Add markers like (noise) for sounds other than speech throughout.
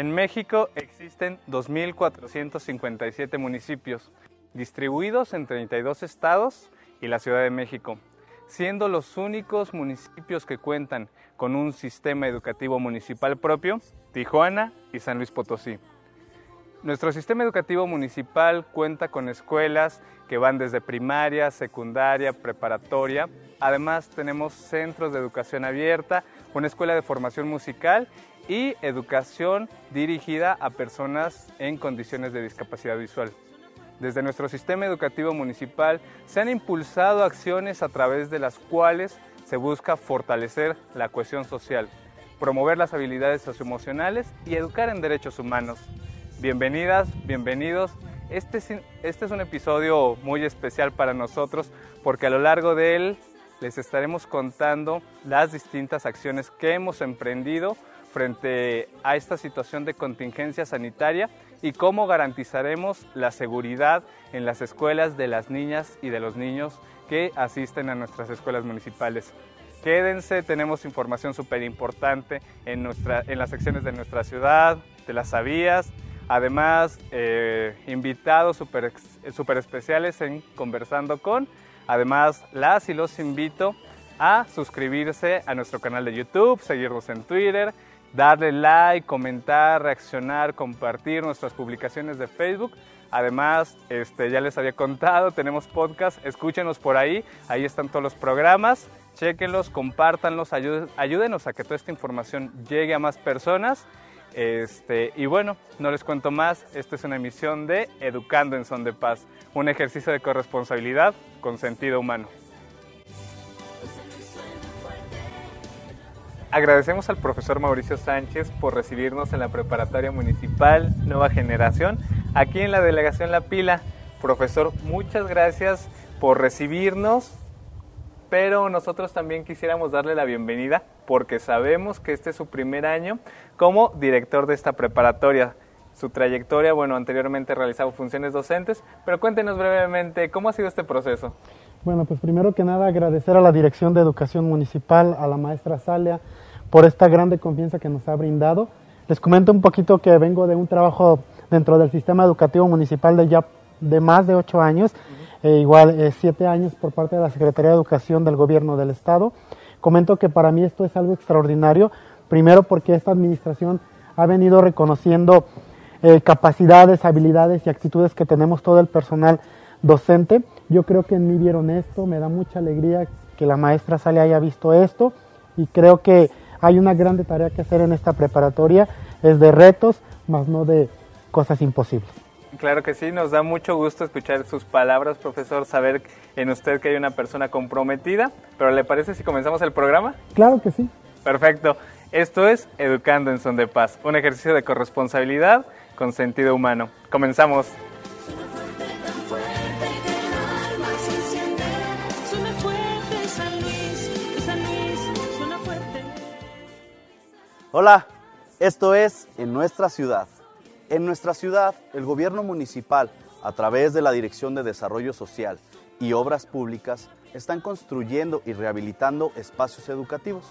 En México existen 2.457 municipios, distribuidos en 32 estados y la Ciudad de México, siendo los únicos municipios que cuentan con un sistema educativo municipal propio, Tijuana y San Luis Potosí. Nuestro sistema educativo municipal cuenta con escuelas que van desde primaria, secundaria, preparatoria. Además tenemos centros de educación abierta, una escuela de formación musical y educación dirigida a personas en condiciones de discapacidad visual. Desde nuestro sistema educativo municipal se han impulsado acciones a través de las cuales se busca fortalecer la cohesión social, promover las habilidades socioemocionales y educar en derechos humanos. Bienvenidas, bienvenidos. Este es, este es un episodio muy especial para nosotros porque a lo largo de él les estaremos contando las distintas acciones que hemos emprendido frente a esta situación de contingencia sanitaria y cómo garantizaremos la seguridad en las escuelas de las niñas y de los niños que asisten a nuestras escuelas municipales. Quédense, tenemos información súper importante en, en las secciones de nuestra ciudad, de las sabías, Además, eh, invitados súper super especiales en Conversando con. Además, las y los invito a suscribirse a nuestro canal de YouTube, seguirnos en Twitter, darle like, comentar, reaccionar, compartir nuestras publicaciones de Facebook. Además, este, ya les había contado, tenemos podcast, escúchenos por ahí, ahí están todos los programas, chequenlos, compártanlos, ayúdenos a que toda esta información llegue a más personas. Este, y bueno, no les cuento más, esta es una emisión de Educando en Son de Paz, un ejercicio de corresponsabilidad con sentido humano. Agradecemos al profesor Mauricio Sánchez por recibirnos en la Preparatoria Municipal Nueva Generación, aquí en la Delegación La Pila. Profesor, muchas gracias por recibirnos, pero nosotros también quisiéramos darle la bienvenida porque sabemos que este es su primer año como director de esta preparatoria. Su trayectoria, bueno, anteriormente realizado funciones docentes, pero cuéntenos brevemente cómo ha sido este proceso. Bueno, pues primero que nada agradecer a la Dirección de Educación Municipal, a la maestra Salia, por esta grande confianza que nos ha brindado. Les comento un poquito que vengo de un trabajo dentro del sistema educativo municipal de ya de más de ocho años, e igual eh, siete años por parte de la Secretaría de Educación del Gobierno del Estado. Comento que para mí esto es algo extraordinario, primero porque esta administración ha venido reconociendo eh, capacidades, habilidades y actitudes que tenemos todo el personal docente. Yo creo que en mí vieron esto, me da mucha alegría que la maestra Sale haya visto esto y creo que hay una grande tarea que hacer en esta preparatoria, es de retos, más no de cosas imposibles. Claro que sí, nos da mucho gusto escuchar sus palabras, profesor, saber en usted que hay una persona comprometida, pero ¿le parece si comenzamos el programa? Claro que sí. Perfecto. Esto es Educando en Son de Paz, un ejercicio de corresponsabilidad con sentido humano. Comenzamos. Hola, esto es En Nuestra Ciudad en nuestra ciudad, el gobierno municipal, a través de la Dirección de Desarrollo Social y Obras Públicas, están construyendo y rehabilitando espacios educativos.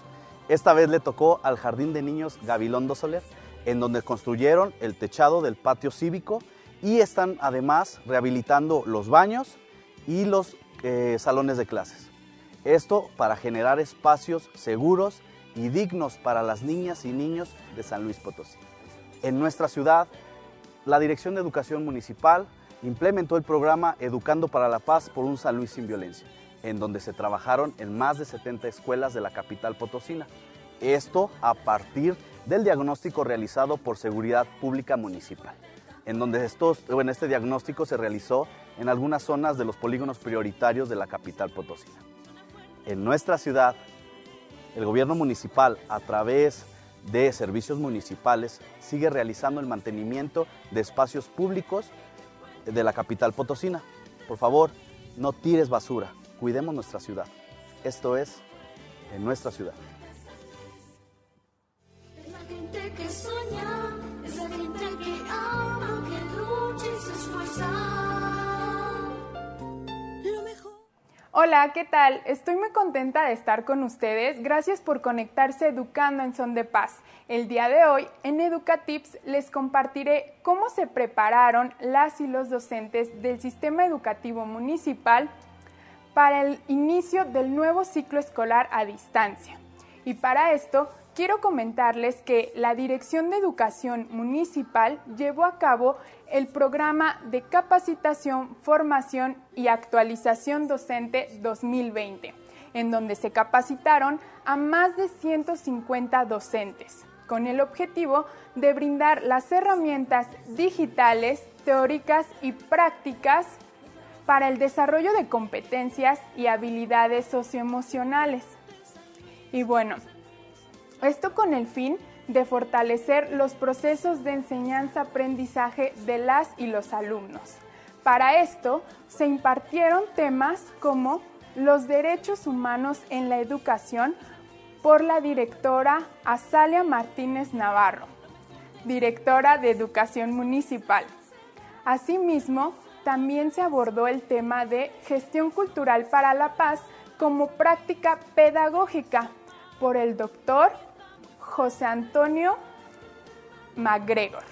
Esta vez le tocó al Jardín de Niños Gabilondo Soler, en donde construyeron el techado del patio cívico y están además rehabilitando los baños y los eh, salones de clases. Esto para generar espacios seguros y dignos para las niñas y niños de San Luis Potosí. En nuestra ciudad la Dirección de Educación Municipal implementó el programa Educando para la Paz por un San Luis sin violencia, en donde se trabajaron en más de 70 escuelas de la capital potosina. Esto a partir del diagnóstico realizado por Seguridad Pública Municipal, en donde estos, bueno, este diagnóstico se realizó en algunas zonas de los polígonos prioritarios de la capital potosina. En nuestra ciudad, el gobierno municipal, a través de Servicios Municipales sigue realizando el mantenimiento de espacios públicos de la capital potosina. Por favor, no tires basura, cuidemos nuestra ciudad. Esto es en nuestra ciudad. Hola, ¿qué tal? Estoy muy contenta de estar con ustedes. Gracias por conectarse Educando en Son de Paz. El día de hoy en Educatips les compartiré cómo se prepararon las y los docentes del sistema educativo municipal para el inicio del nuevo ciclo escolar a distancia. Y para esto quiero comentarles que la Dirección de Educación Municipal llevó a cabo el programa de capacitación, formación y actualización docente 2020, en donde se capacitaron a más de 150 docentes, con el objetivo de brindar las herramientas digitales, teóricas y prácticas para el desarrollo de competencias y habilidades socioemocionales. Y bueno, esto con el fin de fortalecer los procesos de enseñanza-aprendizaje de las y los alumnos. Para esto se impartieron temas como los derechos humanos en la educación por la directora Azalia Martínez Navarro, directora de Educación Municipal. Asimismo, también se abordó el tema de gestión cultural para la paz como práctica pedagógica por el doctor José Antonio MacGregor.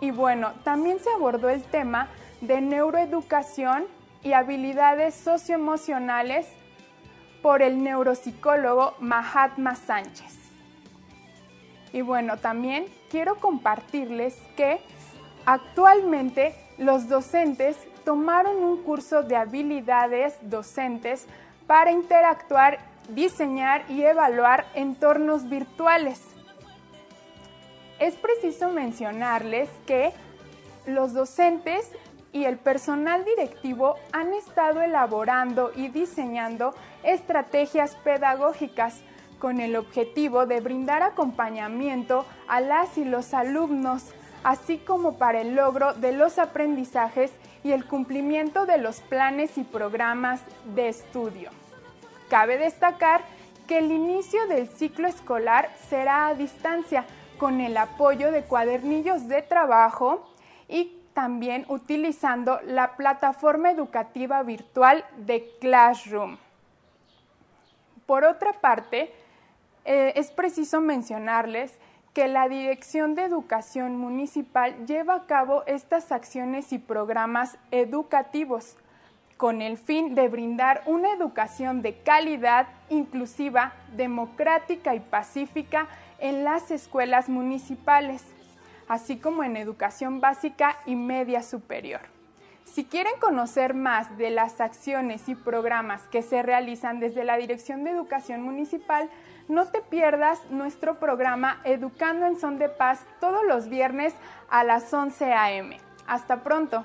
Y bueno, también se abordó el tema de neuroeducación y habilidades socioemocionales por el neuropsicólogo Mahatma Sánchez. Y bueno, también quiero compartirles que actualmente los docentes tomaron un curso de habilidades docentes para interactuar diseñar y evaluar entornos virtuales. Es preciso mencionarles que los docentes y el personal directivo han estado elaborando y diseñando estrategias pedagógicas con el objetivo de brindar acompañamiento a las y los alumnos, así como para el logro de los aprendizajes y el cumplimiento de los planes y programas de estudio. Cabe destacar que el inicio del ciclo escolar será a distancia con el apoyo de cuadernillos de trabajo y también utilizando la plataforma educativa virtual de Classroom. Por otra parte, eh, es preciso mencionarles que la Dirección de Educación Municipal lleva a cabo estas acciones y programas educativos con el fin de brindar una educación de calidad, inclusiva, democrática y pacífica en las escuelas municipales, así como en educación básica y media superior. Si quieren conocer más de las acciones y programas que se realizan desde la Dirección de Educación Municipal, no te pierdas nuestro programa Educando en Son de Paz todos los viernes a las 11 a.m. Hasta pronto.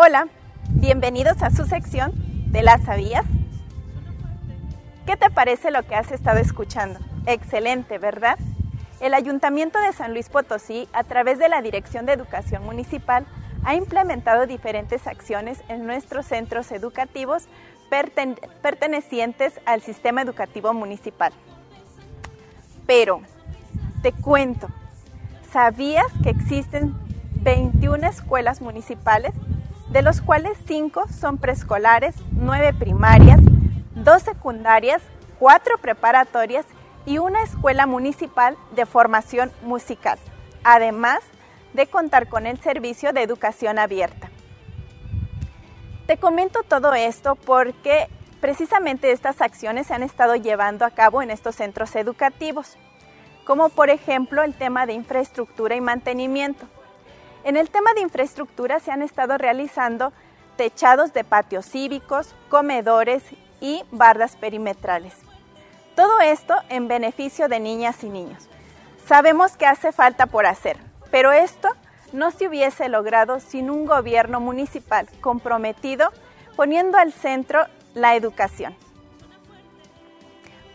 Hola, bienvenidos a su sección de las sabías. ¿Qué te parece lo que has estado escuchando? Excelente, ¿verdad? El Ayuntamiento de San Luis Potosí, a través de la Dirección de Educación Municipal, ha implementado diferentes acciones en nuestros centros educativos pertenecientes al sistema educativo municipal. Pero, te cuento, ¿sabías que existen 21 escuelas municipales de los cuales cinco son preescolares, nueve primarias, dos secundarias, cuatro preparatorias y una escuela municipal de formación musical, además de contar con el servicio de educación abierta. Te comento todo esto porque precisamente estas acciones se han estado llevando a cabo en estos centros educativos, como por ejemplo el tema de infraestructura y mantenimiento en el tema de infraestructura se han estado realizando techados de patios cívicos, comedores y bardas perimetrales. Todo esto en beneficio de niñas y niños. Sabemos que hace falta por hacer, pero esto no se hubiese logrado sin un gobierno municipal comprometido poniendo al centro la educación.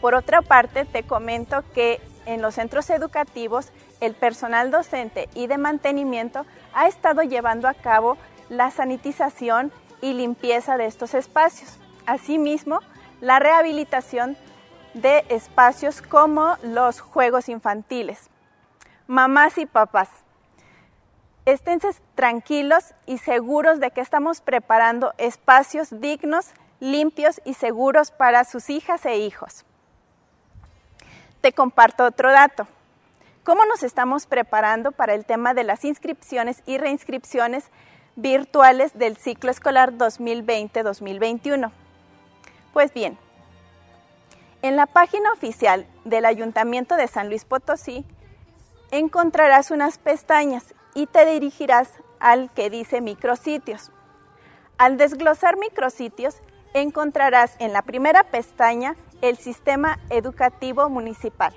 Por otra parte, te comento que en los centros educativos el personal docente y de mantenimiento ha estado llevando a cabo la sanitización y limpieza de estos espacios. Asimismo, la rehabilitación de espacios como los juegos infantiles. mamás y papás. Esténse tranquilos y seguros de que estamos preparando espacios dignos, limpios y seguros para sus hijas e hijos. Te comparto otro dato. ¿Cómo nos estamos preparando para el tema de las inscripciones y reinscripciones virtuales del ciclo escolar 2020-2021? Pues bien, en la página oficial del Ayuntamiento de San Luis Potosí encontrarás unas pestañas y te dirigirás al que dice micrositios. Al desglosar micrositios, encontrarás en la primera pestaña el sistema educativo municipal.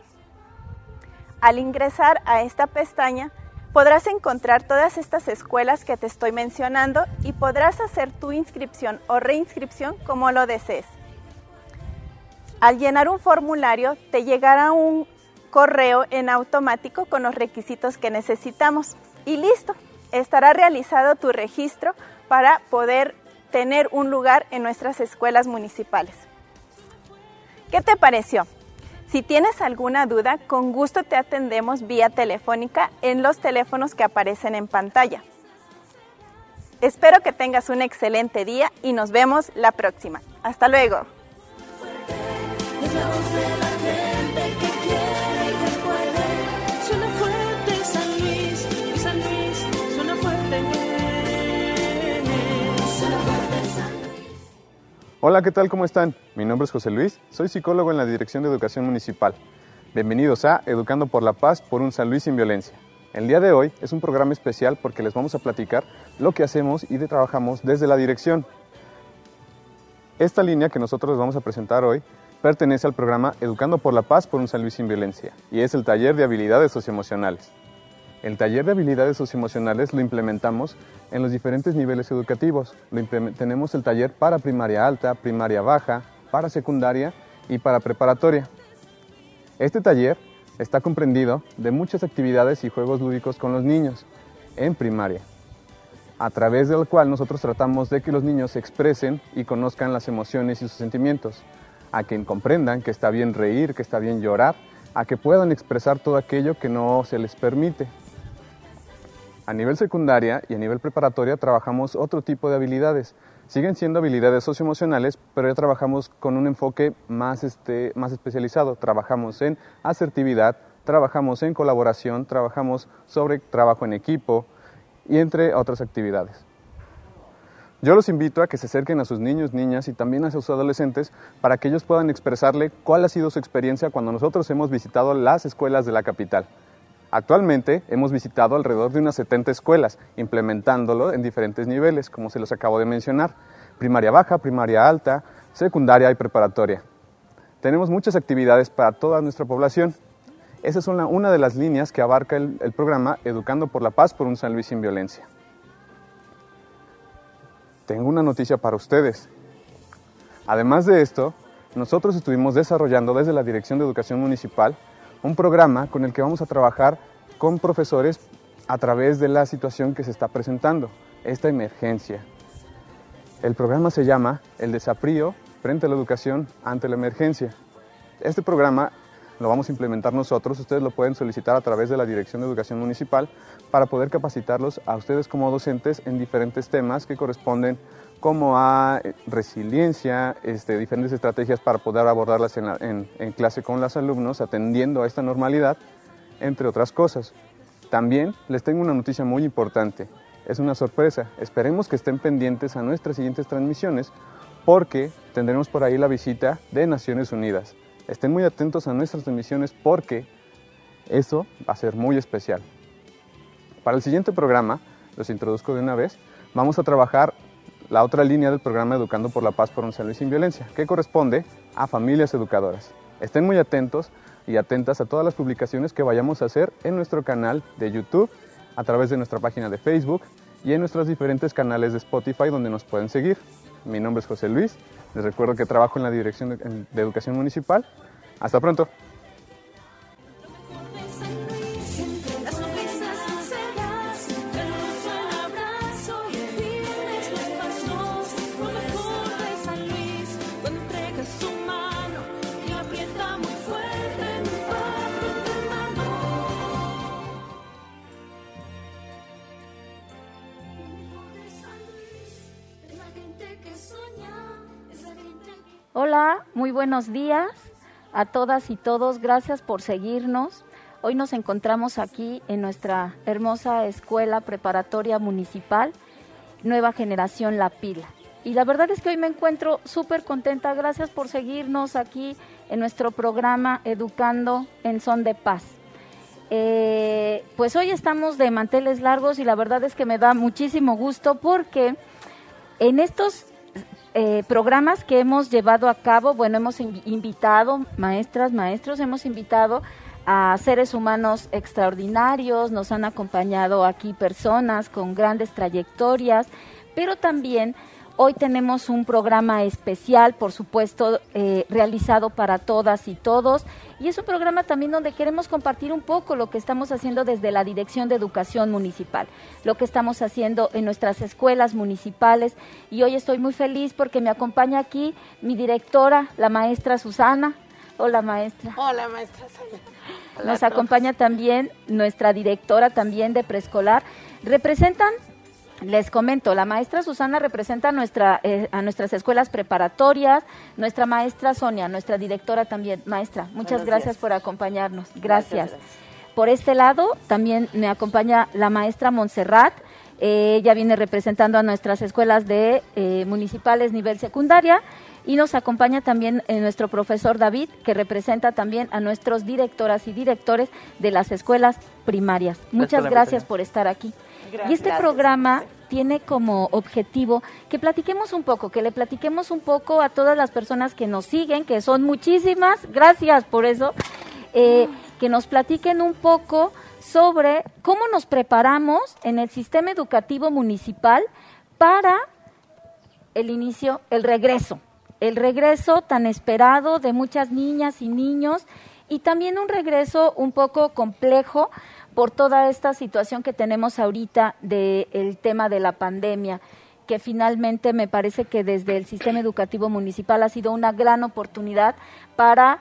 Al ingresar a esta pestaña, podrás encontrar todas estas escuelas que te estoy mencionando y podrás hacer tu inscripción o reinscripción como lo desees. Al llenar un formulario, te llegará un correo en automático con los requisitos que necesitamos y listo, estará realizado tu registro para poder tener un lugar en nuestras escuelas municipales. ¿Qué te pareció? Si tienes alguna duda, con gusto te atendemos vía telefónica en los teléfonos que aparecen en pantalla. Espero que tengas un excelente día y nos vemos la próxima. Hasta luego. Hola, ¿qué tal? ¿Cómo están? Mi nombre es José Luis, soy psicólogo en la Dirección de Educación Municipal. Bienvenidos a Educando por la Paz por un San Luis sin violencia. El día de hoy es un programa especial porque les vamos a platicar lo que hacemos y de trabajamos desde la dirección. Esta línea que nosotros les vamos a presentar hoy pertenece al programa Educando por la Paz por un San Luis sin violencia y es el taller de habilidades socioemocionales. El taller de habilidades socioemocionales lo implementamos en los diferentes niveles educativos. tenemos el taller para primaria alta, primaria baja, para secundaria y para preparatoria. Este taller está comprendido de muchas actividades y juegos lúdicos con los niños en primaria, a través del cual nosotros tratamos de que los niños expresen y conozcan las emociones y sus sentimientos, a que comprendan que está bien reír, que está bien llorar, a que puedan expresar todo aquello que no se les permite. A nivel secundaria y a nivel preparatoria trabajamos otro tipo de habilidades. Siguen siendo habilidades socioemocionales, pero ya trabajamos con un enfoque más, este, más especializado. Trabajamos en asertividad, trabajamos en colaboración, trabajamos sobre trabajo en equipo y entre otras actividades. Yo los invito a que se acerquen a sus niños, niñas y también a sus adolescentes para que ellos puedan expresarle cuál ha sido su experiencia cuando nosotros hemos visitado las escuelas de la capital. Actualmente hemos visitado alrededor de unas 70 escuelas, implementándolo en diferentes niveles, como se los acabo de mencionar, primaria baja, primaria alta, secundaria y preparatoria. Tenemos muchas actividades para toda nuestra población. Esa es una, de las líneas que abarca el, el programa Educando por la Paz por un San Luis sin violencia. Tengo una noticia para ustedes. Además de esto, nosotros estuvimos desarrollando desde la Dirección de Educación Municipal un programa con el que vamos a trabajar con profesores a través de la situación que se está presentando, esta emergencia. El programa se llama El desafío frente a la educación ante la emergencia. Este programa lo vamos a implementar nosotros, ustedes lo pueden solicitar a través de la Dirección de Educación Municipal para poder capacitarlos a ustedes como docentes en diferentes temas que corresponden como a eh, resiliencia, este, diferentes estrategias para poder abordarlas en, en, clase con los alumnos, atendiendo a esta normalidad, entre otras cosas. También les tengo una noticia muy importante, es una sorpresa, esperemos que estén pendientes a nuestras siguientes transmisiones porque tendremos por ahí la visita de Naciones Unidas. Estén muy atentos a nuestras transmisiones porque eso va a ser muy especial. Para el siguiente programa, los introduzco de una vez, vamos a trabajar la otra línea del programa Educando por la Paz por un San Luis sin Violencia, que corresponde a familias educadoras. Estén muy atentos y atentas a todas las publicaciones que vayamos a hacer en nuestro canal de YouTube, a través de nuestra página de Facebook y en nuestros diferentes canales de Spotify donde nos pueden seguir. Mi nombre es José Luis, les recuerdo que trabajo en la Dirección de Educación Municipal. Hasta pronto. Muy buenos días a todas y todos. Gracias por seguirnos. Hoy nos encontramos aquí en nuestra hermosa escuela preparatoria municipal, Nueva Generación La Pila. Y la verdad es que hoy me encuentro súper contenta. Gracias por seguirnos aquí en nuestro programa Educando en Son de Paz. Eh, pues hoy estamos de manteles largos y la verdad es que me da muchísimo gusto porque en estos eh, programas que hemos llevado a cabo, bueno, hemos invitado maestras, maestros, hemos invitado a seres humanos extraordinarios, nos han acompañado aquí personas con grandes trayectorias, pero también Hoy tenemos un programa especial, por supuesto, eh, realizado para todas y todos. Y es un programa también donde queremos compartir un poco lo que estamos haciendo desde la Dirección de Educación Municipal, lo que estamos haciendo en nuestras escuelas municipales. Y hoy estoy muy feliz porque me acompaña aquí mi directora, la maestra Susana. Hola, maestra. Hola, maestra. Nos acompaña también nuestra directora también de preescolar. Representan les comento, la maestra Susana representa nuestra, eh, a nuestras escuelas preparatorias, nuestra maestra Sonia, nuestra directora también. Maestra, muchas gracias por acompañarnos. Gracias. Por este lado también me acompaña la maestra Montserrat. Eh, ella viene representando a nuestras escuelas de eh, municipales nivel secundaria y nos acompaña también nuestro profesor David, que representa también a nuestros directoras y directores de las escuelas primarias. Muchas gracias por estar aquí y este programa tiene como objetivo que platiquemos un poco, que le platiquemos un poco a todas las personas que nos siguen, que son muchísimas, gracias por eso, eh, que nos platiquen un poco sobre cómo nos preparamos en el sistema educativo municipal para el inicio, el regreso, el regreso tan esperado de muchas niñas y niños y también un regreso un poco complejo por toda esta situación que tenemos ahorita del tema de la pandemia que finalmente me parece que desde el sistema educativo municipal ha sido una gran oportunidad para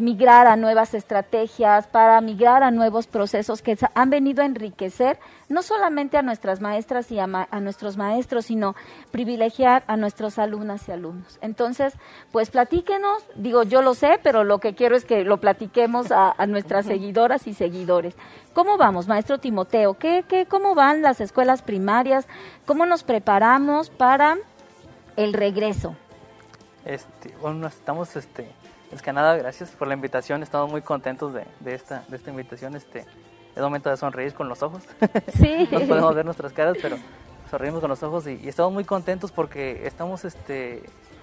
migrar a nuevas estrategias, para migrar a nuevos procesos que han venido a enriquecer no solamente a nuestras maestras y a, nuestros maestros, sino privilegiar a nuestros alumnas y alumnos. Entonces, pues platíquenos, digo, yo lo sé, pero lo que quiero es que lo platiquemos a, nuestras seguidoras y seguidores. ¿Cómo vamos, maestro Timoteo? ¿Qué, qué, ¿Cómo van las escuelas primarias? ¿Cómo nos preparamos para el regreso? Este, bueno, estamos este, es que nada, gracias por la invitación. Estamos muy contentos de, de, esta, de esta invitación. Este, es momento de sonreír con los ojos. (laughs) Sí. (laughs) no podemos ver nuestras caras, pero sonreímos con los ojos y, estamos muy contentos porque estamos este,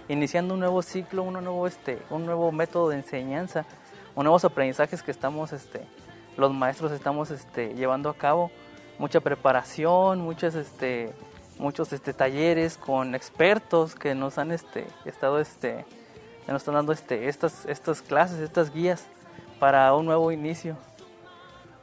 iniciando un nuevo ciclo, un nuevo, este, un nuevo método de enseñanza, un nuevos aprendizajes que estamos, este, los maestros estamos este, llevando a cabo. Mucha preparación, muchos, este, muchos este, talleres con expertos que nos han este, estado este, nos están dando este, estas, estas clases, estas guías para un nuevo inicio.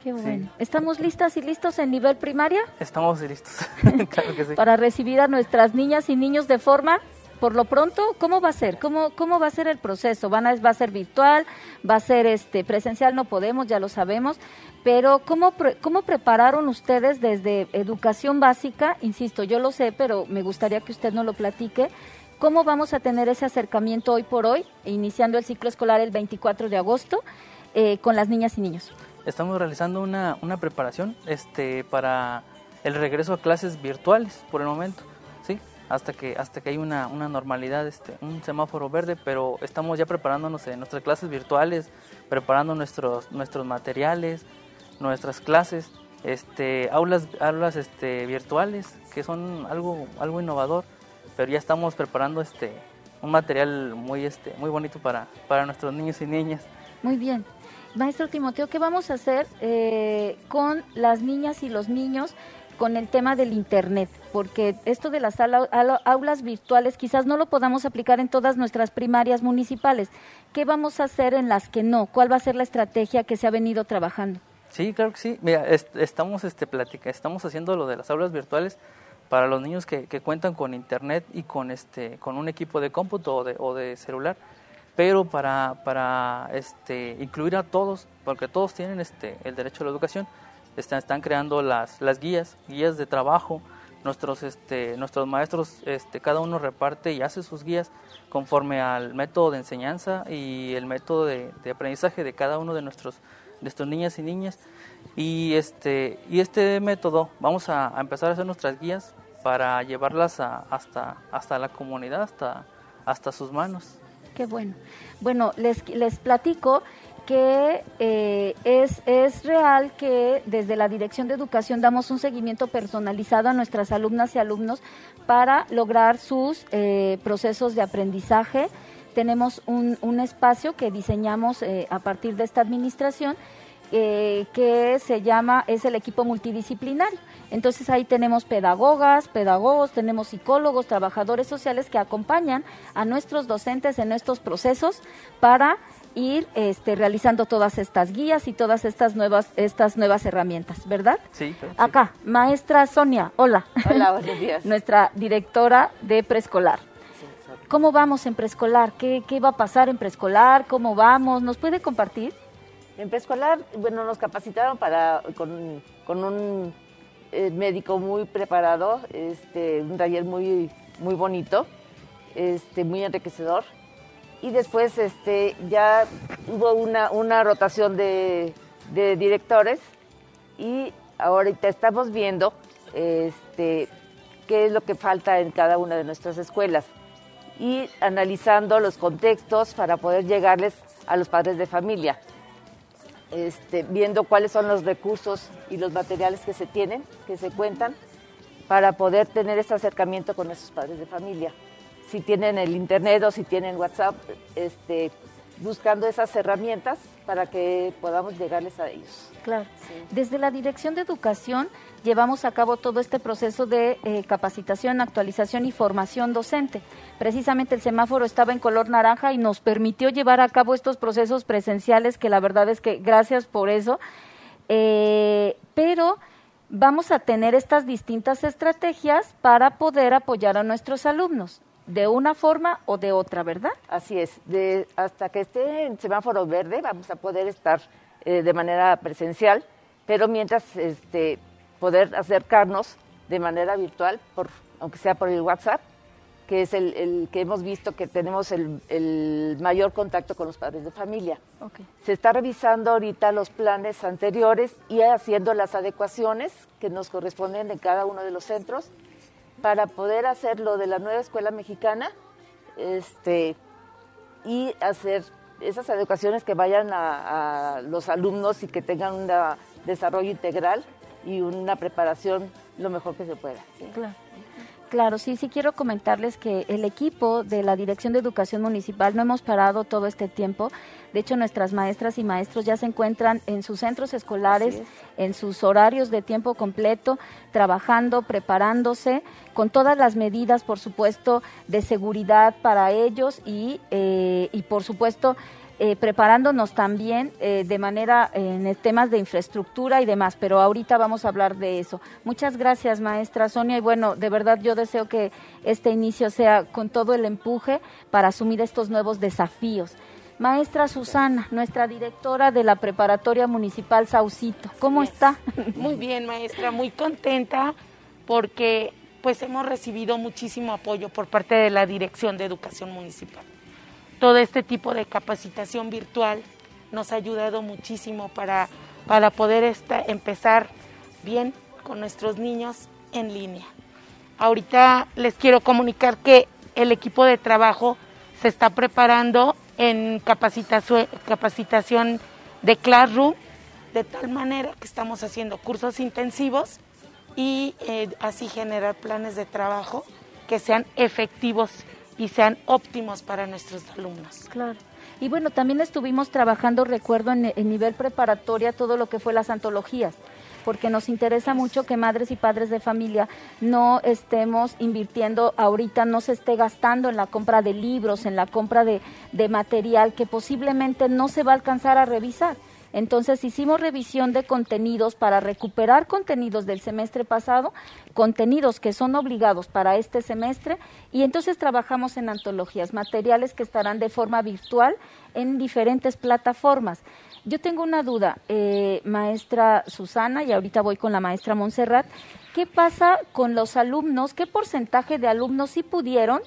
Qué bueno. ¿Estamos listas y listos en nivel primaria? Estamos listos, (laughs) (laughs) claro que sí. Para recibir a nuestras niñas y niños de forma, por lo pronto, ¿cómo va a ser? ¿Cómo, cómo va a ser el proceso? ¿Van a, ¿Va a ser virtual? ¿Va a ser este presencial? No podemos, ya lo sabemos. Pero ¿cómo, ¿cómo prepararon ustedes desde educación básica? Insisto, yo lo sé, pero me gustaría que usted nos lo platique ¿Cómo vamos a tener ese acercamiento hoy por hoy, iniciando el ciclo escolar el 24 de agosto, eh, con las niñas y niños? Estamos realizando una, una preparación este, para el regreso a clases virtuales por el momento, ¿sí? Hasta que, hasta que hay una, una normalidad, este, un semáforo verde, pero estamos ya preparándonos en nuestras clases virtuales, preparando nuestros, nuestros materiales, nuestras clases, este, aulas, aulas este, virtuales, que son algo, algo innovador pero ya estamos preparando este un material muy este muy bonito para, para nuestros niños y niñas. Muy bien. Maestro Timoteo, ¿qué vamos a hacer eh, con las niñas y los niños con el tema del Internet? Porque esto de las aulas virtuales quizás no lo podamos aplicar en todas nuestras primarias municipales. ¿Qué vamos a hacer en las que no? ¿Cuál va a ser la estrategia que se ha venido trabajando? Sí, claro que sí. Mira, estamos, este, platica, estamos haciendo lo de las aulas virtuales para los niños que, cuentan con internet y con este con un equipo de cómputo o de, de celular pero para, para este, incluir a todos porque todos tienen este el derecho a la educación están, están creando las, las guías guías de trabajo. Nuestros este, nuestros maestros este, cada uno reparte y hace sus guías conforme al método de enseñanza y el método de, aprendizaje de cada uno de nuestros de nuestras niñas y niñas y este y este método vamos a, empezar a hacer nuestras guías para llevarlas hasta hasta la comunidad hasta hasta sus manos qué bueno bueno les les platico que eh, es, es real que desde la Dirección de Educación damos un seguimiento personalizado a nuestras alumnas y alumnos para lograr sus eh, procesos de aprendizaje. Tenemos un, un espacio que diseñamos eh, a partir de esta administración que se llama, es el equipo multidisciplinario. Entonces ahí tenemos pedagogas, pedagogos, tenemos psicólogos, trabajadores sociales que acompañan a nuestros docentes en estos procesos para ir este, realizando todas estas guías y todas estas nuevas, estas nuevas herramientas, ¿verdad? Sí. Acá, maestra Sonia, hola. Hola, (laughs) buenos días. Nuestra directora de preescolar. ¿Cómo vamos en preescolar? ¿Qué, ¿Qué va a pasar en preescolar? ¿Cómo vamos? ¿Nos puede compartir? En preescolar, bueno, nos capacitaron para con, con un eh, médico muy preparado, este, un taller muy, muy bonito, este, muy enriquecedor. Y después este, ya hubo una, una rotación de, directores y ahorita estamos viendo este, qué es lo que falta en cada una de nuestras escuelas. Y analizando los contextos para poder llegarles a los padres de familia, este, viendo cuáles son los recursos y los materiales que se tienen, que se cuentan, para poder tener ese acercamiento con esos padres de familia. Si tienen el internet o si tienen WhatsApp, este, buscando esas herramientas para que podamos llegarles a ellos. Claro. Desde la Dirección de Educación llevamos a cabo todo este proceso de eh, capacitación, actualización y formación docente. Precisamente el semáforo estaba en color naranja y nos permitió llevar a cabo estos procesos presenciales que la verdad es que gracias por eso. Eh, pero vamos a tener estas distintas estrategias para poder apoyar a nuestros alumnos de una forma o de otra, ¿verdad? Así es. De, hasta que esté en semáforo verde vamos a poder estar eh, de manera presencial, pero mientras este, poder acercarnos de manera virtual, por, aunque sea por el WhatsApp, que es el, que hemos visto que tenemos el, mayor contacto con los padres de familia. Se está revisando ahorita los planes anteriores y haciendo las adecuaciones que nos corresponden en cada uno de los centros para poder hacer lo de la nueva escuela mexicana este, y hacer esas educaciones que vayan a, los alumnos y que tengan un desarrollo integral y una preparación lo mejor que se pueda. Claro. Claro, sí, sí quiero comentarles que el equipo de la Dirección de Educación Municipal no hemos parado todo este tiempo. De hecho, nuestras maestras y maestros ya se encuentran en sus centros escolares, en sus horarios de tiempo completo, trabajando, preparándose, con todas las medidas, por supuesto, de seguridad para ellos y, eh, y por supuesto, eh, preparándonos también eh, de manera en temas de infraestructura y demás, pero ahorita vamos a hablar de eso. Muchas gracias, maestra Sonia, y bueno, de verdad yo deseo que este inicio sea con todo el empuje para asumir estos nuevos desafíos. Maestra Susana, nuestra directora de la Preparatoria Municipal Saucito, ¿cómo está? Muy bien, maestra, muy contenta porque pues hemos recibido muchísimo apoyo por parte de la Dirección de Educación Municipal todo este tipo de capacitación virtual nos ha ayudado muchísimo para, para poder empezar bien con nuestros niños en línea. Ahorita les quiero comunicar que el equipo de trabajo se está preparando en capacitación, capacitación de Classroom, de tal manera que estamos haciendo cursos intensivos y eh, así generar planes de trabajo que sean efectivos y sean óptimos para nuestros alumnos. Claro. Y bueno, también estuvimos trabajando, recuerdo, en, nivel preparatoria todo lo que fue las antologías porque nos interesa mucho que madres y padres de familia no estemos invirtiendo ahorita, no se esté gastando en la compra de libros, en la compra de, de material que posiblemente no se va a alcanzar a revisar. Entonces hicimos revisión de contenidos para recuperar contenidos del semestre pasado, contenidos que son obligados para este semestre y entonces trabajamos en antologías, materiales que estarán de forma virtual en diferentes plataformas. Yo tengo una duda, eh, maestra Susana, y ahorita voy con la maestra Montserrat. ¿qué pasa con los alumnos? ¿Qué porcentaje de alumnos sí pudieron,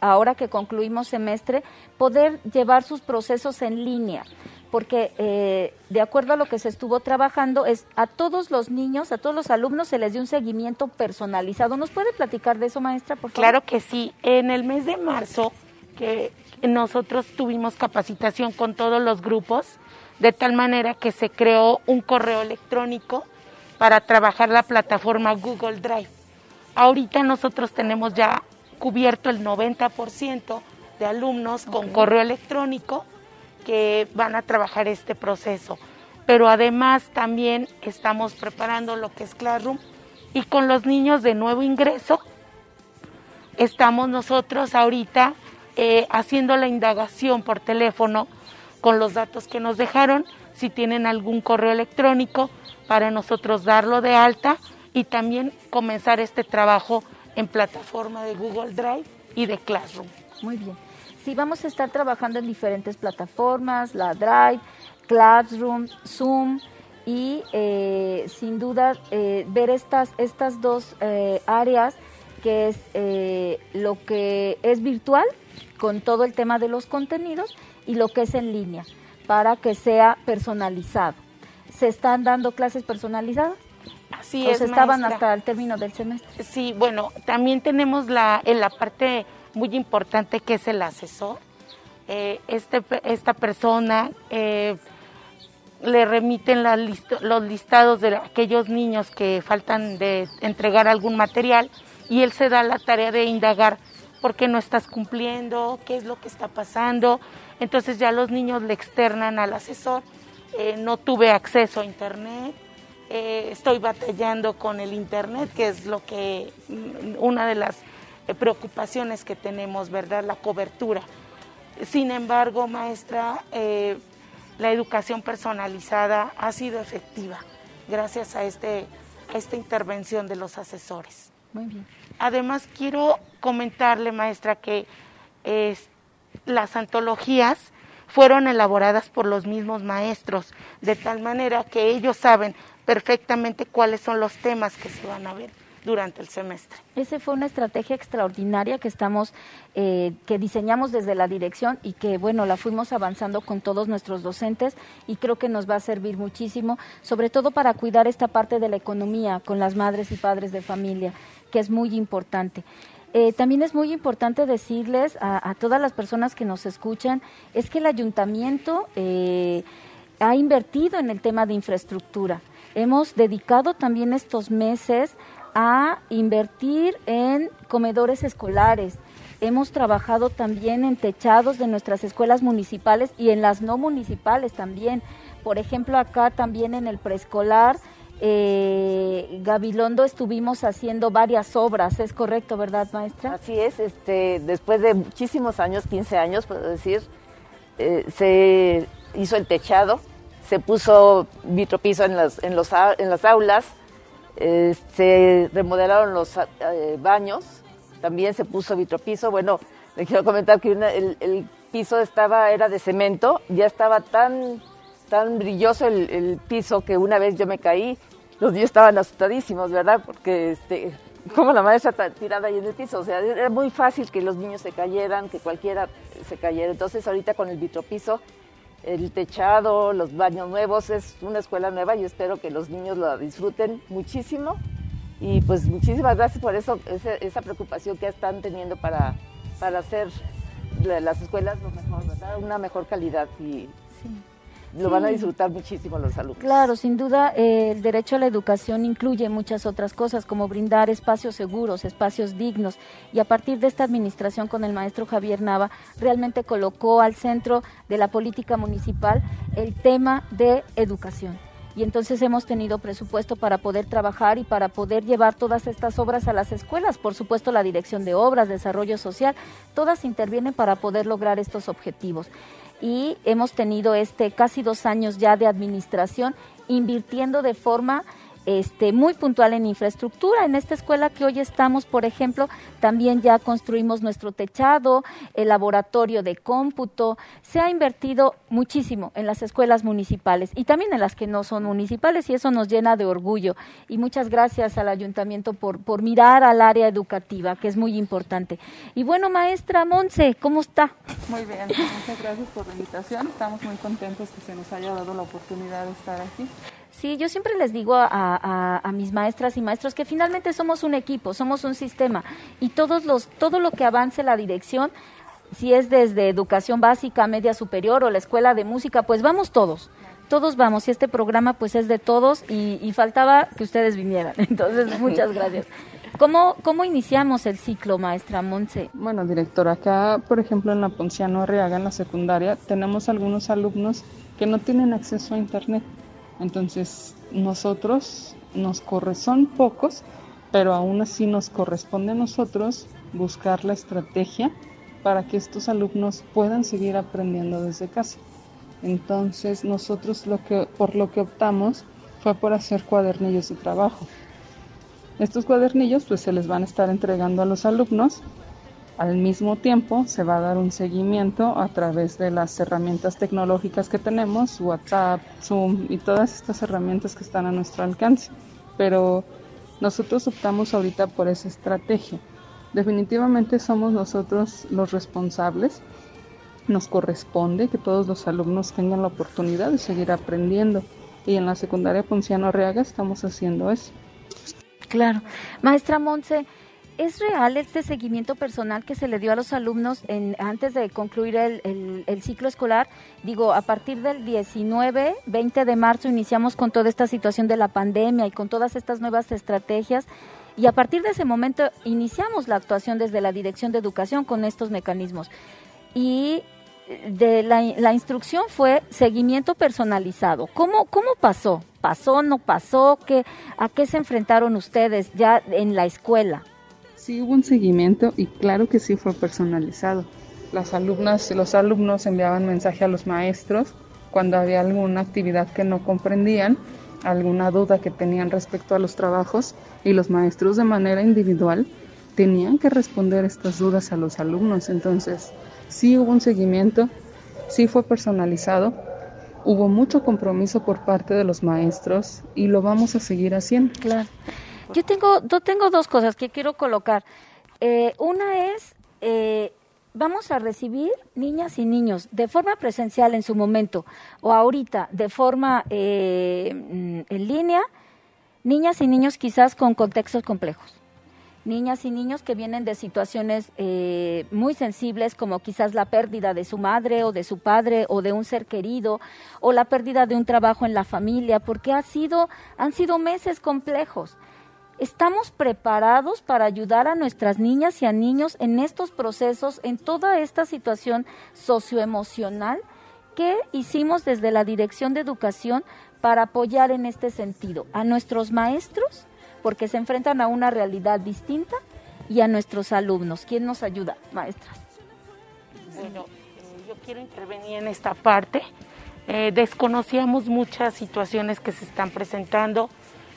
ahora que concluimos semestre, poder llevar sus procesos en línea? Porque eh, de acuerdo a lo que se estuvo trabajando, es a todos los niños, a todos los alumnos se les dio un seguimiento personalizado. ¿Nos puede platicar de eso, maestra, por favor? Claro que sí. En el mes de marzo, que nosotros tuvimos capacitación con todos los grupos, de tal manera que se creó un correo electrónico para trabajar la plataforma Google Drive. Ahorita nosotros tenemos ya cubierto el 90% de alumnos con correo electrónico que van a trabajar este proceso. Pero además también estamos preparando lo que es Classroom y con los niños de nuevo ingreso estamos nosotros ahorita eh, haciendo la indagación por teléfono con los datos que nos dejaron, si tienen algún correo electrónico para nosotros darlo de alta y también comenzar este trabajo en plataforma de Google Drive y de Classroom. Muy bien. Sí, vamos a estar trabajando en diferentes plataformas, la Drive, Classroom, Zoom y eh, sin duda eh, ver estas, estas dos eh, áreas que es lo que es virtual con todo el tema de los contenidos y lo que es en línea para que sea personalizado. ¿Se están dando clases personalizadas? Así es. estaban hasta el término del semestre? Sí, bueno, también tenemos la, en la parte muy importante que es el asesor. Eh, este, esta persona eh, le remiten los listados de aquellos niños que faltan de entregar algún material y él se da la tarea de indagar por qué no estás cumpliendo, qué es lo que está pasando. Entonces ya los niños le externan al asesor, eh, no tuve acceso a internet, estoy batallando con el internet, que es lo que mm, una de las eh, preocupaciones que tenemos, ¿verdad? La cobertura. Sin embargo, maestra, eh, la educación personalizada ha sido efectiva gracias a, este, a esta intervención de los asesores. Muy bien. Además, quiero comentarle, maestra, que las antologías fueron elaboradas por los mismos maestros, de tal manera que ellos saben perfectamente cuáles son los temas que se van a ver durante el semestre. Esa fue una estrategia extraordinaria que estamos, eh, que diseñamos desde la dirección y que, bueno, la fuimos avanzando con todos nuestros docentes y creo que nos va a servir muchísimo, sobre todo para cuidar esta parte de la economía con las madres y padres de familia, que es muy importante. Eh, también es muy importante decirles a, todas las personas que nos escuchan, es que el ayuntamiento eh, ha invertido en el tema de infraestructura. Hemos dedicado también estos meses a invertir en comedores escolares. Hemos trabajado también en techados de nuestras escuelas municipales y en las no municipales también. Por ejemplo, acá también en el preescolar eh, Gabilondo estuvimos haciendo varias obras, ¿es correcto, verdad, maestra? Así es, este, después de muchísimos años, 15 años, puedo decir, eh, se hizo el techado, se puso vitropiso en las, en, los, en las aulas, eh, se remodelaron los eh, baños, también se puso vitropiso. Bueno, le quiero comentar que el, piso estaba, era de cemento, ya estaba tan, tan brilloso el, piso que una vez yo me caí, los niños estaban asustadísimos, ¿verdad? Porque este, como la maestra tirada ahí en el piso, o sea, era muy fácil que los niños se cayeran, que cualquiera se cayera. Entonces ahorita con el vitropiso el techado, los baños nuevos, es una escuela nueva y espero que los niños la disfruten muchísimo. Y pues muchísimas gracias por eso, esa, preocupación que están teniendo para, para hacer las escuelas lo mejor, ¿verdad? Una mejor calidad y lo van a disfrutar muchísimo los alumnos. Claro, sin duda eh, el derecho a la educación incluye muchas otras cosas como brindar espacios seguros, espacios dignos. Y a partir de esta administración con el maestro Javier Nava realmente colocó al centro de la política municipal el tema de educación y entonces hemos tenido presupuesto para poder trabajar y para poder llevar todas estas obras a las escuelas. Por supuesto, la Dirección de Obras, Desarrollo Social, todas intervienen para poder lograr estos objetivos y hemos tenido este casi dos años ya de administración invirtiendo de forma este, muy puntual en infraestructura. En esta escuela que hoy estamos, por ejemplo, también ya construimos nuestro techado, el laboratorio de cómputo. Se ha invertido muchísimo en las escuelas municipales y también en las que no son municipales y eso nos llena de orgullo. Y muchas gracias al ayuntamiento por, por mirar al área educativa, que es muy importante. Y bueno, maestra Monse, ¿cómo está? Muy bien, muchas gracias por la invitación. Estamos muy contentos que se nos haya dado la oportunidad de estar aquí. Sí, yo siempre les digo a, mis maestras y maestros que finalmente somos un equipo, somos un sistema y todos los, todo lo que avance la dirección, si es desde educación básica, media superior o la escuela de música, pues vamos todos, todos vamos y este programa pues es de todos y, faltaba que ustedes vinieran. (laughs) Entonces, muchas gracias. ¿Cómo, ¿Cómo iniciamos el ciclo, maestra Monse? Bueno, directora, acá, por ejemplo, en la Ponciano Arriaga, en la secundaria, tenemos algunos alumnos que no tienen acceso a Internet. Entonces, nosotros nos corre, son pocos, pero aún así nos corresponde a nosotros buscar la estrategia para que estos alumnos puedan seguir aprendiendo desde casa. Entonces, nosotros lo que, por lo que optamos fue por hacer cuadernillos de trabajo. Estos cuadernillos pues se les van a estar entregando a los alumnos al mismo tiempo se va a dar un seguimiento a través de las herramientas tecnológicas que tenemos, WhatsApp, Zoom y todas estas herramientas que están a nuestro alcance. Pero nosotros optamos ahorita por esa estrategia. Definitivamente somos nosotros los responsables. Nos corresponde que todos los alumnos tengan la oportunidad de seguir aprendiendo. Y en la secundaria Ponciano Arriaga estamos haciendo eso. Claro. Maestra Monse, ¿Es real este seguimiento personal que se le dio a los alumnos antes de concluir el, el, ciclo escolar? Digo, a partir del 19, 20 de marzo iniciamos con toda esta situación de la pandemia y con todas estas nuevas estrategias y a partir de ese momento iniciamos la actuación desde la Dirección de Educación con estos mecanismos. Y de la, la instrucción fue seguimiento personalizado. ¿Cómo, cómo pasó? ¿Pasó, no pasó? ¿Qué, ¿A qué se enfrentaron ustedes ya en la escuela? Sí hubo un seguimiento y claro que sí fue personalizado. Las alumnas, los alumnos enviaban mensaje a los maestros cuando había alguna actividad que no comprendían, alguna duda que tenían respecto a los trabajos y los maestros de manera individual tenían que responder estas dudas a los alumnos. Entonces, sí hubo un seguimiento, sí fue personalizado, hubo mucho compromiso por parte de los maestros y lo vamos a seguir haciendo. Claro. Yo tengo, yo tengo dos cosas que quiero colocar. Eh, una es, eh, vamos a recibir niñas y niños de forma presencial en su momento o ahorita de forma eh, en línea, niñas y niños quizás con contextos complejos. Niñas y niños que vienen de situaciones muy sensibles como quizás la pérdida de su madre o de su padre o de un ser querido o la pérdida de un trabajo en la familia porque ha sido, han sido meses complejos ¿Estamos preparados para ayudar a nuestras niñas y a niños en estos procesos, en toda esta situación socioemocional? ¿Qué hicimos desde la Dirección de Educación para apoyar en este sentido? A nuestros maestros, porque se enfrentan a una realidad distinta, y a nuestros alumnos. ¿Quién nos ayuda, maestras? Bueno, eh, yo quiero intervenir en esta parte. Eh, desconocíamos muchas situaciones que se están presentando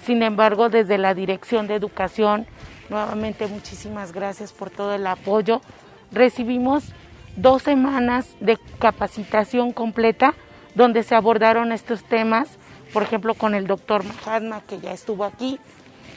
sin embargo, desde la Dirección de Educación, nuevamente muchísimas gracias por todo el apoyo. Recibimos dos semanas de capacitación completa donde se abordaron estos temas, por ejemplo, con el doctor Mahatma, que ya estuvo aquí,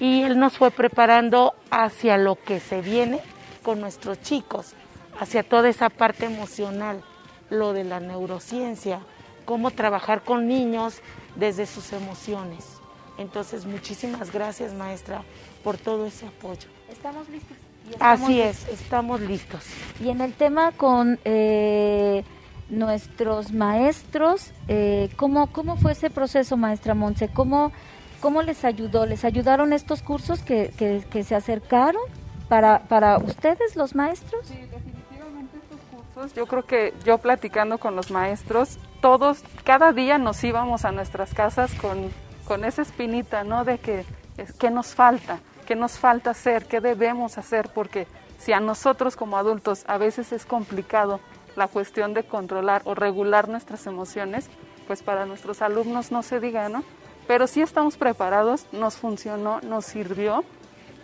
y él nos fue preparando hacia lo que se viene con nuestros chicos, hacia toda esa parte emocional, lo de la neurociencia, cómo trabajar con niños desde sus emociones. Entonces, muchísimas gracias, maestra, por todo ese apoyo. ¿Estamos listos? Así es, estamos listos. Y en el tema con eh, nuestros maestros, eh, ¿cómo, ¿cómo fue ese proceso, maestra Monse? ¿Cómo, ¿Cómo les ayudó? ¿Les ayudaron estos cursos que, que, que se acercaron para, para ustedes, los maestros? Sí, definitivamente estos cursos, yo creo que yo platicando con los maestros, todos, cada día nos íbamos a nuestras casas con con esa espinita, ¿no? De que, ¿qué nos falta? ¿Qué nos falta hacer? ¿Qué debemos hacer? Porque si a nosotros como adultos a veces es complicado la cuestión de controlar o regular nuestras emociones, pues para nuestros alumnos no se diga, ¿no? pero sí estamos preparados, nos funcionó, nos sirvió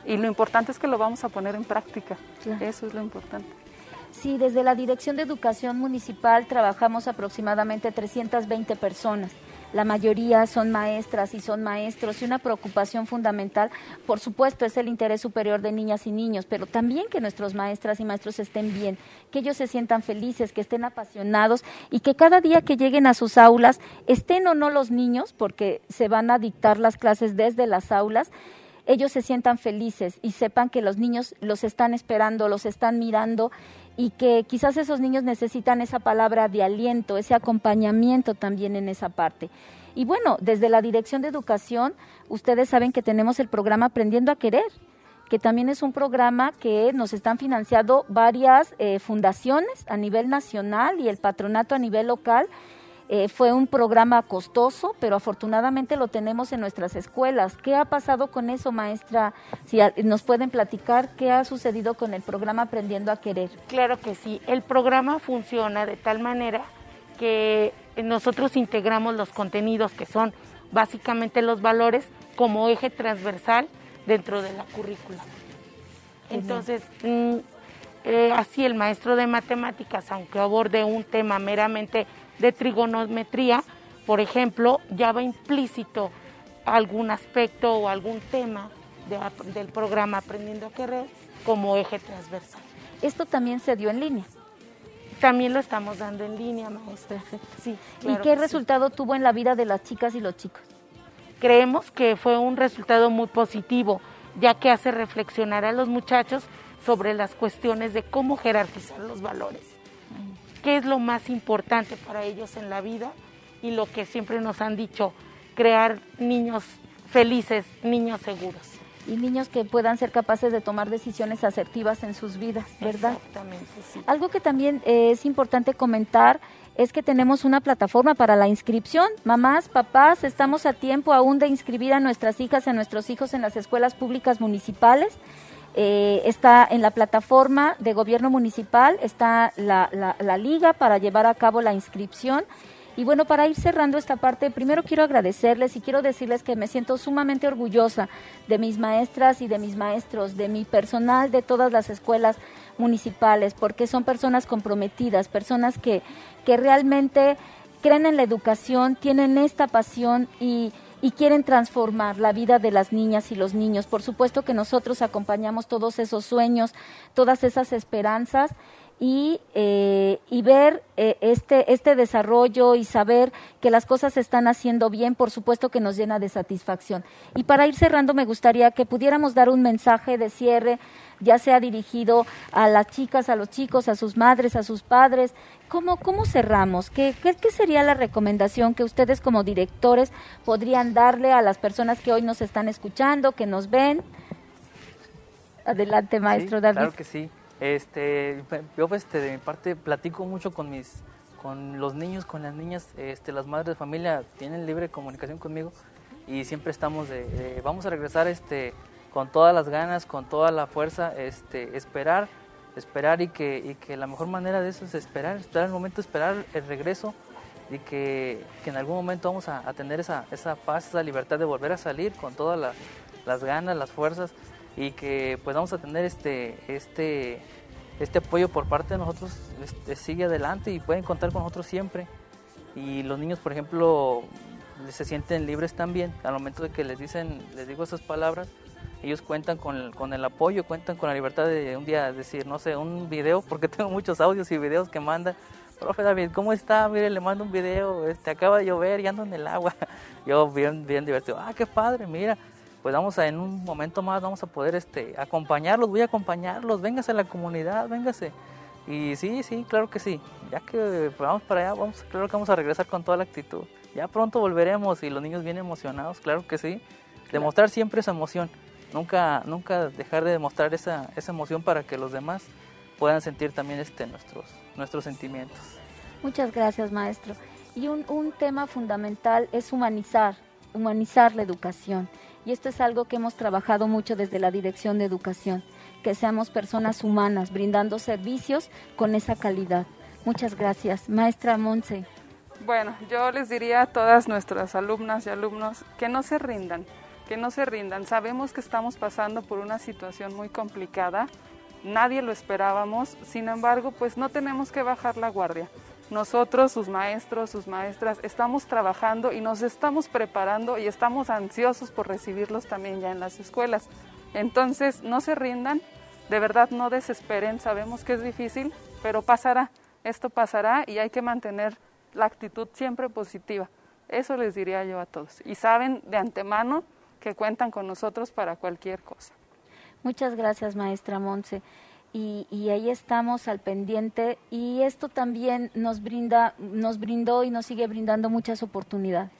y lo importante es que lo vamos a poner en práctica. Eso es lo importante. Sí, desde la Dirección de Educación Municipal trabajamos aproximadamente 320 personas. La mayoría son maestras y son maestros y una preocupación fundamental, por supuesto, es el interés superior de niñas y niños, pero también que nuestros maestras y maestros estén bien, que ellos se sientan felices, que estén apasionados y que cada día que lleguen a sus aulas, estén o no los niños, porque se van a dictar las clases desde las aulas, ellos se sientan felices y sepan que los niños los están esperando, los están mirando y que quizás esos niños necesitan esa palabra de aliento, ese acompañamiento también en esa parte. Y bueno, desde la Dirección de Educación, ustedes saben que tenemos el programa Aprendiendo a Querer, que también es un programa que nos están financiando varias eh, fundaciones a nivel nacional y el patronato a nivel local eh, fue un programa costoso, pero afortunadamente lo tenemos en nuestras escuelas. ¿Qué ha pasado con eso, maestra? Si nos pueden platicar qué ha sucedido con el programa Aprendiendo a Querer. Claro que sí. El programa funciona de tal manera que nosotros integramos los contenidos que son básicamente los valores como eje transversal dentro de la currícula. Entonces, mm, eh, así el maestro de matemáticas, aunque aborde un tema meramente de trigonometría, por ejemplo, ya va implícito algún aspecto o algún tema del programa Aprendiendo a Querer como eje transversal. Esto también se dio en línea. También lo estamos dando en línea, maestra. Sí, ¿Y qué resultado tuvo en la vida de las chicas y los chicos? Creemos que fue un resultado muy positivo, ya que hace reflexionar a los muchachos sobre las cuestiones de cómo jerarquizar los valores qué es lo más importante para ellos en la vida y lo que siempre nos han dicho, crear niños felices, niños seguros. Y niños que puedan ser capaces de tomar decisiones asertivas en sus vidas, ¿verdad? Exactamente, sí. Algo que también eh, es importante comentar es que tenemos una plataforma para la inscripción. Mamás, papás, estamos a tiempo aún de inscribir a nuestras hijas, a nuestros hijos en las escuelas públicas municipales. Eh, está en la plataforma de gobierno municipal, está la, la, liga para llevar a cabo la inscripción. Y bueno, para ir cerrando esta parte, primero quiero agradecerles y quiero decirles que me siento sumamente orgullosa de mis maestras y de mis maestros, de mi personal de todas las escuelas municipales, porque son personas comprometidas, personas que, que realmente creen en la educación, tienen esta pasión y, y quieren transformar la vida de las niñas y los niños. Por supuesto que nosotros acompañamos todos esos sueños, todas esas esperanzas y, eh, y ver eh, este, este desarrollo y saber que las cosas se están haciendo bien, por supuesto que nos llena de satisfacción. Y para ir cerrando, me gustaría que pudiéramos dar un mensaje de cierre, ya sea dirigido a las chicas, a los chicos, a sus madres, a sus padres. ¿Cómo, cómo cerramos? ¿Qué, qué, qué sería la recomendación que ustedes como directores podrían darle a las personas que hoy nos están escuchando, que nos ven? Adelante, maestro David. Claro que sí. Este, yo pues, este, de mi parte platico mucho con mis con los niños, con las niñas, este, las madres de familia tienen libre comunicación conmigo y siempre estamos de, vamos a regresar este con todas las ganas, con toda la fuerza, este, esperar, esperar y que, la mejor manera de eso es esperar, esperar el momento, esperar el regreso y que, en algún momento vamos a, tener esa paz, esa libertad de volver a salir con todas las ganas, las fuerzas y que pues vamos a tener este, este, este apoyo por parte de nosotros, este, sigue adelante y pueden contar con nosotros siempre. Y los niños, por ejemplo, se sienten libres también al momento de que les dicen, les digo esas palabras, ellos cuentan con, con el apoyo, cuentan con la libertad de un día decir, no sé, un video, (laughs) porque tengo muchos audios y videos que mandan, profe David, ¿cómo está? Mire, le mando un video, este, acaba de llover y ando en el agua. (laughs) Yo bien, bien divertido, ah, qué padre, mira, pues vamos a en un momento más vamos a poder este acompañarlos, voy a acompañarlos, véngase a la comunidad, véngase. Y sí, sí, claro que sí. Ya que vamos para allá, vamos, claro que vamos a regresar con toda la actitud. Ya pronto volveremos y los niños bien emocionados, claro que sí. Demostrar siempre esa emoción. Nunca, nunca dejar de demostrar esa, esa emoción para que los demás puedan sentir también este, nuestros, nuestros sentimientos. Muchas gracias, maestro. Y un, un tema fundamental es humanizar, humanizar la educación. Y esto es algo que hemos trabajado mucho desde la Dirección de Educación, que seamos personas humanas, brindando servicios con esa calidad. Muchas gracias. Maestra Monse. Bueno, yo les diría a todas nuestras alumnas y alumnos que no se rindan, que no se rindan. Sabemos que estamos pasando por una situación muy complicada, nadie lo esperábamos, sin embargo, pues no tenemos que bajar la guardia. Nosotros, sus maestros, sus maestras, estamos trabajando y nos estamos preparando y estamos ansiosos por recibirlos también ya en las escuelas. Entonces, no se rindan, de verdad no desesperen, sabemos que es difícil, pero pasará, esto pasará y hay que mantener la actitud siempre positiva. Eso les diría yo a todos. Y saben de antemano que cuentan con nosotros para cualquier cosa. Muchas gracias, maestra Monse. Y, y, ahí estamos al pendiente y esto también nos brinda, nos brindó y nos sigue brindando muchas oportunidades.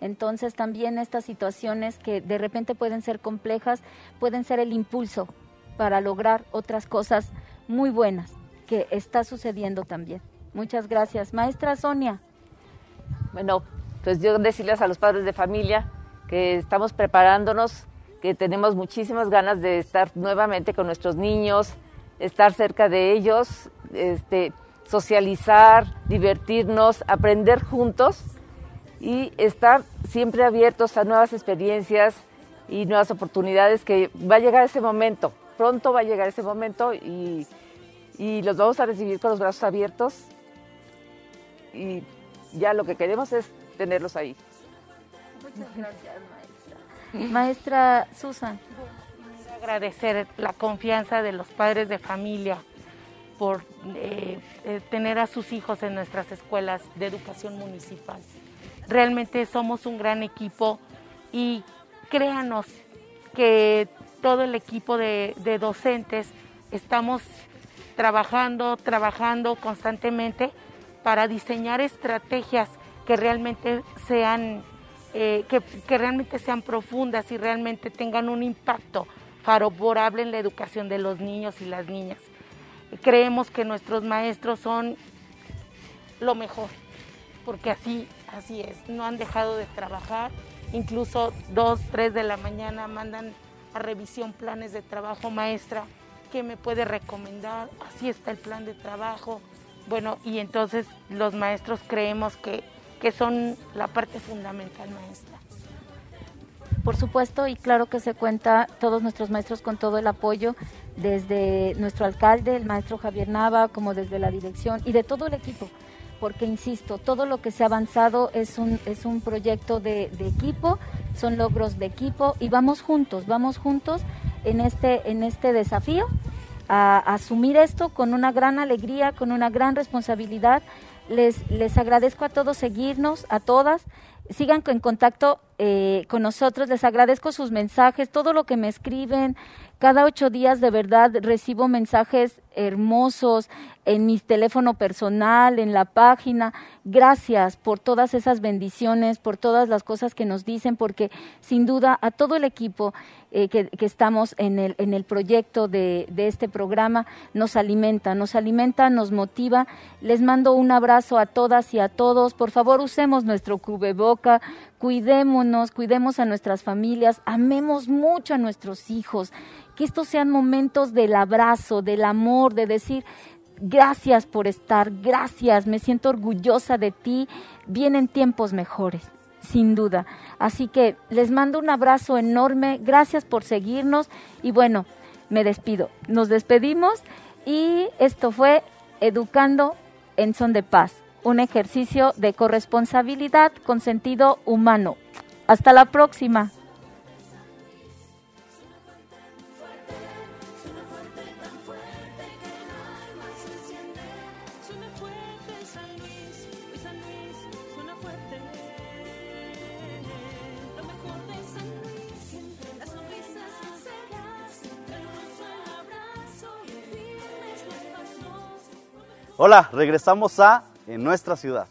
Entonces también estas situaciones que de repente pueden ser complejas, pueden ser el impulso para lograr otras cosas muy buenas que está sucediendo también. Muchas gracias. Maestra Sonia. Bueno, pues yo decirles a los padres de familia que estamos preparándonos, que tenemos muchísimas ganas de estar nuevamente con nuestros niños, estar cerca de ellos, este, socializar, divertirnos, aprender juntos y estar siempre abiertos a nuevas experiencias y nuevas oportunidades que va a llegar ese momento, pronto va a llegar ese momento y, y los vamos a recibir con los brazos abiertos y ya lo que queremos es tenerlos ahí. Muchas gracias, maestra. Maestra Susan. Agradecer la confianza de los padres de familia por eh, eh, tener a sus hijos en nuestras escuelas de educación municipal. Realmente somos un gran equipo y créanos que todo el equipo de, docentes estamos trabajando, trabajando constantemente para diseñar estrategias que realmente sean, eh, que, realmente sean profundas y realmente tengan un impacto favorable en la educación de los niños y las niñas. Creemos que nuestros maestros son lo mejor, porque así, así es, no han dejado de trabajar, incluso dos, tres de la mañana mandan a revisión planes de trabajo maestra, ¿qué me puede recomendar? Así está el plan de trabajo, bueno, y entonces los maestros creemos que, que son la parte fundamental maestra. Por supuesto, y claro que se cuenta todos nuestros maestros con todo el apoyo, desde nuestro alcalde, el maestro Javier Nava, como desde la dirección y de todo el equipo, porque insisto, todo lo que se ha avanzado es un, es un proyecto de, equipo, son logros de equipo y vamos juntos, vamos juntos en este, en este desafío a, asumir esto con una gran alegría, con una gran responsabilidad. Les, les agradezco a todos seguirnos, a todas. Sigan en contacto eh, con nosotros. Les agradezco sus mensajes, todo lo que me escriben. Cada ocho días de verdad recibo mensajes hermosos en mi teléfono personal, en la página. Gracias por todas esas bendiciones, por todas las cosas que nos dicen, porque sin duda a todo el equipo eh, que, estamos en el, en el proyecto de, de este programa nos alimenta, nos alimenta, nos motiva. Les mando un abrazo a todas y a todos. Por favor, usemos nuestro cubreboca, cuidémonos, cuidemos a nuestras familias, amemos mucho a nuestros hijos, que estos sean momentos del abrazo, del amor, de decir, gracias por estar, gracias, me siento orgullosa de ti, vienen tiempos mejores, sin duda. Así que les mando un abrazo enorme, gracias por seguirnos y bueno, me despido. Nos despedimos y esto fue Educando en Son de Paz un ejercicio de corresponsabilidad con sentido humano. Hasta la próxima. Hola, regresamos a en nuestra ciudad.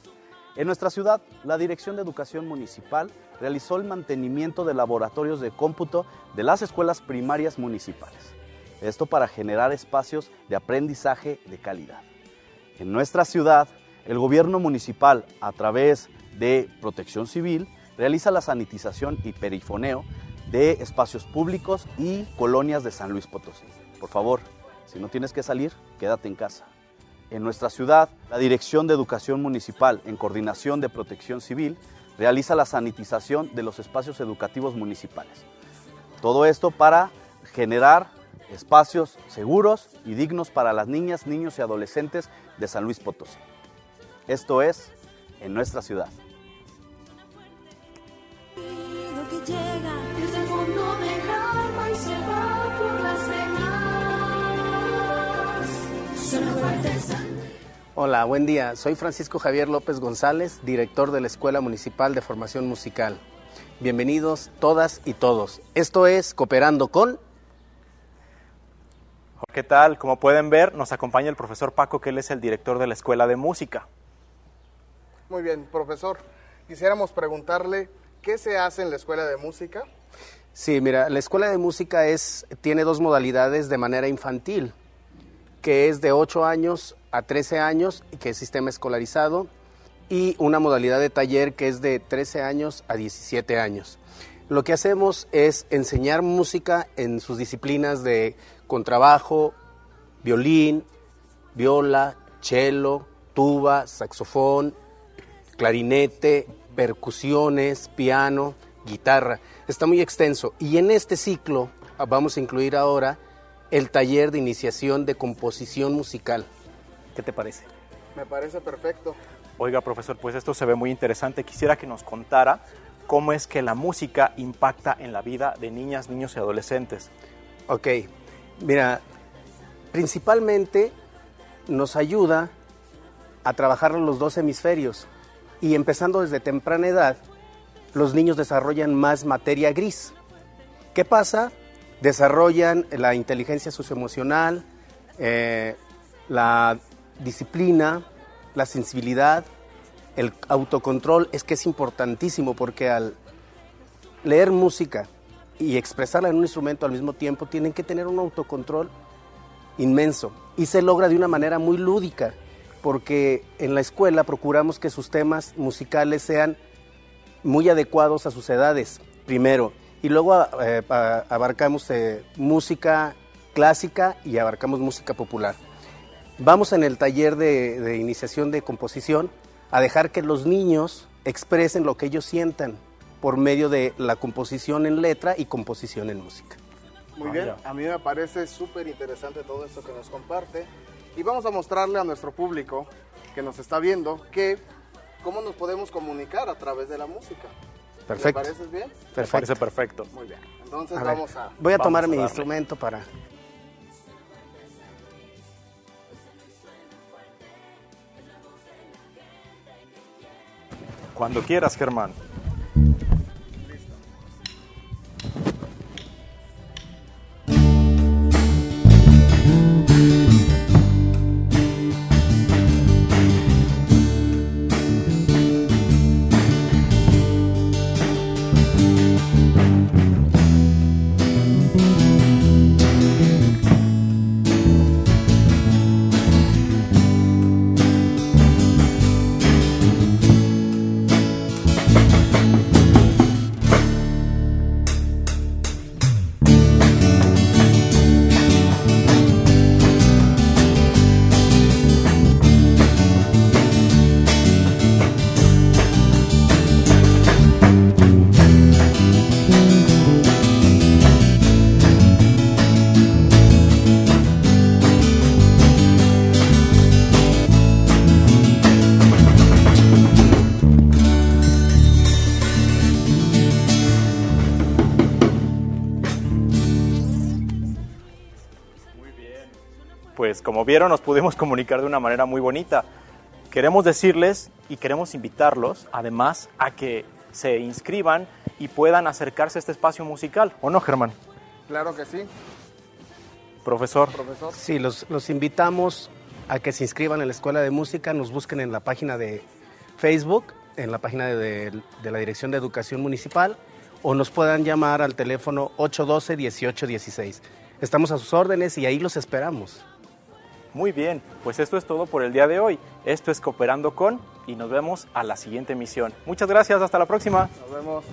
En nuestra ciudad, la Dirección de Educación Municipal realizó el mantenimiento de laboratorios de cómputo de las escuelas primarias municipales. Esto para generar espacios de aprendizaje de calidad. En nuestra ciudad, el gobierno municipal, a través de Protección Civil, realiza la sanitización y perifoneo de espacios públicos y colonias de San Luis Potosí. Por favor, si no tienes que salir, quédate en casa. En nuestra ciudad, la Dirección de Educación Municipal, en coordinación de Protección Civil, realiza la sanitización de los espacios educativos municipales. Todo esto para generar espacios seguros y dignos para las niñas, niños y adolescentes de San Luis Potosí. Esto es en nuestra ciudad. Hola, buen día. Soy Francisco Javier López González, director de la Escuela Municipal de Formación Musical. Bienvenidos todas y todos. Esto es Cooperando con... ¿Qué tal? Como pueden ver, nos acompaña el profesor Paco, que él es el director de la Escuela de Música. Muy bien, profesor. Quisiéramos preguntarle qué se hace en la Escuela de Música. Sí, mira, la Escuela de Música es, tiene dos modalidades de manera infantil, que es de 8 años a 13 años, que es sistema escolarizado, y una modalidad de taller que es de 13 años a 17 años. Lo que hacemos es enseñar música en sus disciplinas de contrabajo, violín, viola, cello, tuba, saxofón, clarinete, percusiones, piano, guitarra. Está muy extenso. Y en este ciclo vamos a incluir ahora el taller de iniciación de composición musical. ¿Qué te parece? Me parece perfecto. Oiga, profesor, pues esto se ve muy interesante. Quisiera que nos contara cómo es que la música impacta en la vida de niñas, niños y adolescentes. Ok, mira, principalmente nos ayuda a trabajar los dos hemisferios y empezando desde temprana edad, los niños desarrollan más materia gris. ¿Qué pasa? Desarrollan la inteligencia socioemocional, eh, la disciplina, la sensibilidad, el autocontrol, es que es importantísimo porque al leer música y expresarla en un instrumento al mismo tiempo, tienen que tener un autocontrol inmenso y se logra de una manera muy lúdica, porque en la escuela procuramos que sus temas musicales sean muy adecuados a sus edades, primero, y luego eh, abarcamos eh, música clásica y abarcamos música popular. Vamos en el taller de, iniciación de composición a dejar que los niños expresen lo que ellos sientan por medio de la composición en letra y composición en música. Muy bien, a mí me parece súper interesante todo esto que nos comparte y vamos a mostrarle a nuestro público que nos está viendo que cómo nos podemos comunicar a través de la música. Perfecto. ¿Te pareces bien? Perfecto. Me parece perfecto. Muy bien. Entonces vamos a... Voy a tomar mi instrumento para... Cuando quieras, Germán. Pues como vieron nos pudimos (laughs) comunicar de una manera muy bonita. Queremos decirles y queremos invitarlos además a que se inscriban y puedan acercarse a este espacio musical, ¿o no, Germán? Claro que sí. Profesor. Profesor. Sí, los, los invitamos a que se inscriban en la Escuela de Música, nos busquen en la página de Facebook, en la página de, de la Dirección de Educación Municipal, o nos puedan llamar al teléfono 812-1816. Estamos a sus órdenes y ahí los esperamos. Muy bien, pues esto es todo por el día de hoy. Esto es Cooperando con y nos vemos a la siguiente emisión. Muchas gracias, hasta la próxima. Nos vemos.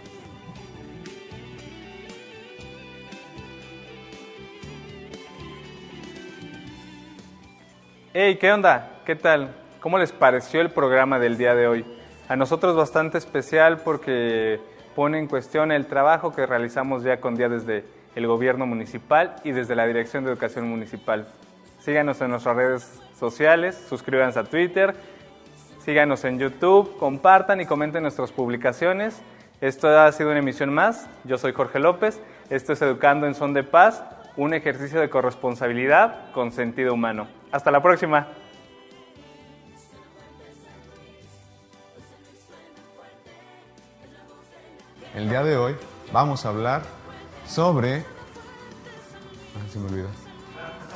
Hey, ¿qué onda? ¿qué tal? ¿Cómo les pareció el programa del día de hoy? A nosotros bastante especial porque pone en cuestión el trabajo que realizamos ya con día desde el gobierno municipal y desde la Dirección de Educación Municipal. Síganos en nuestras redes sociales, suscríbanse a Twitter, síganos en YouTube, compartan y comenten nuestras publicaciones. Esto ha sido una emisión más. Yo soy Jorge López. Esto es Educando en Son de Paz, un ejercicio de corresponsabilidad con sentido humano. Hasta la próxima. El día de hoy vamos a hablar sobre... Ah, se me olvidó.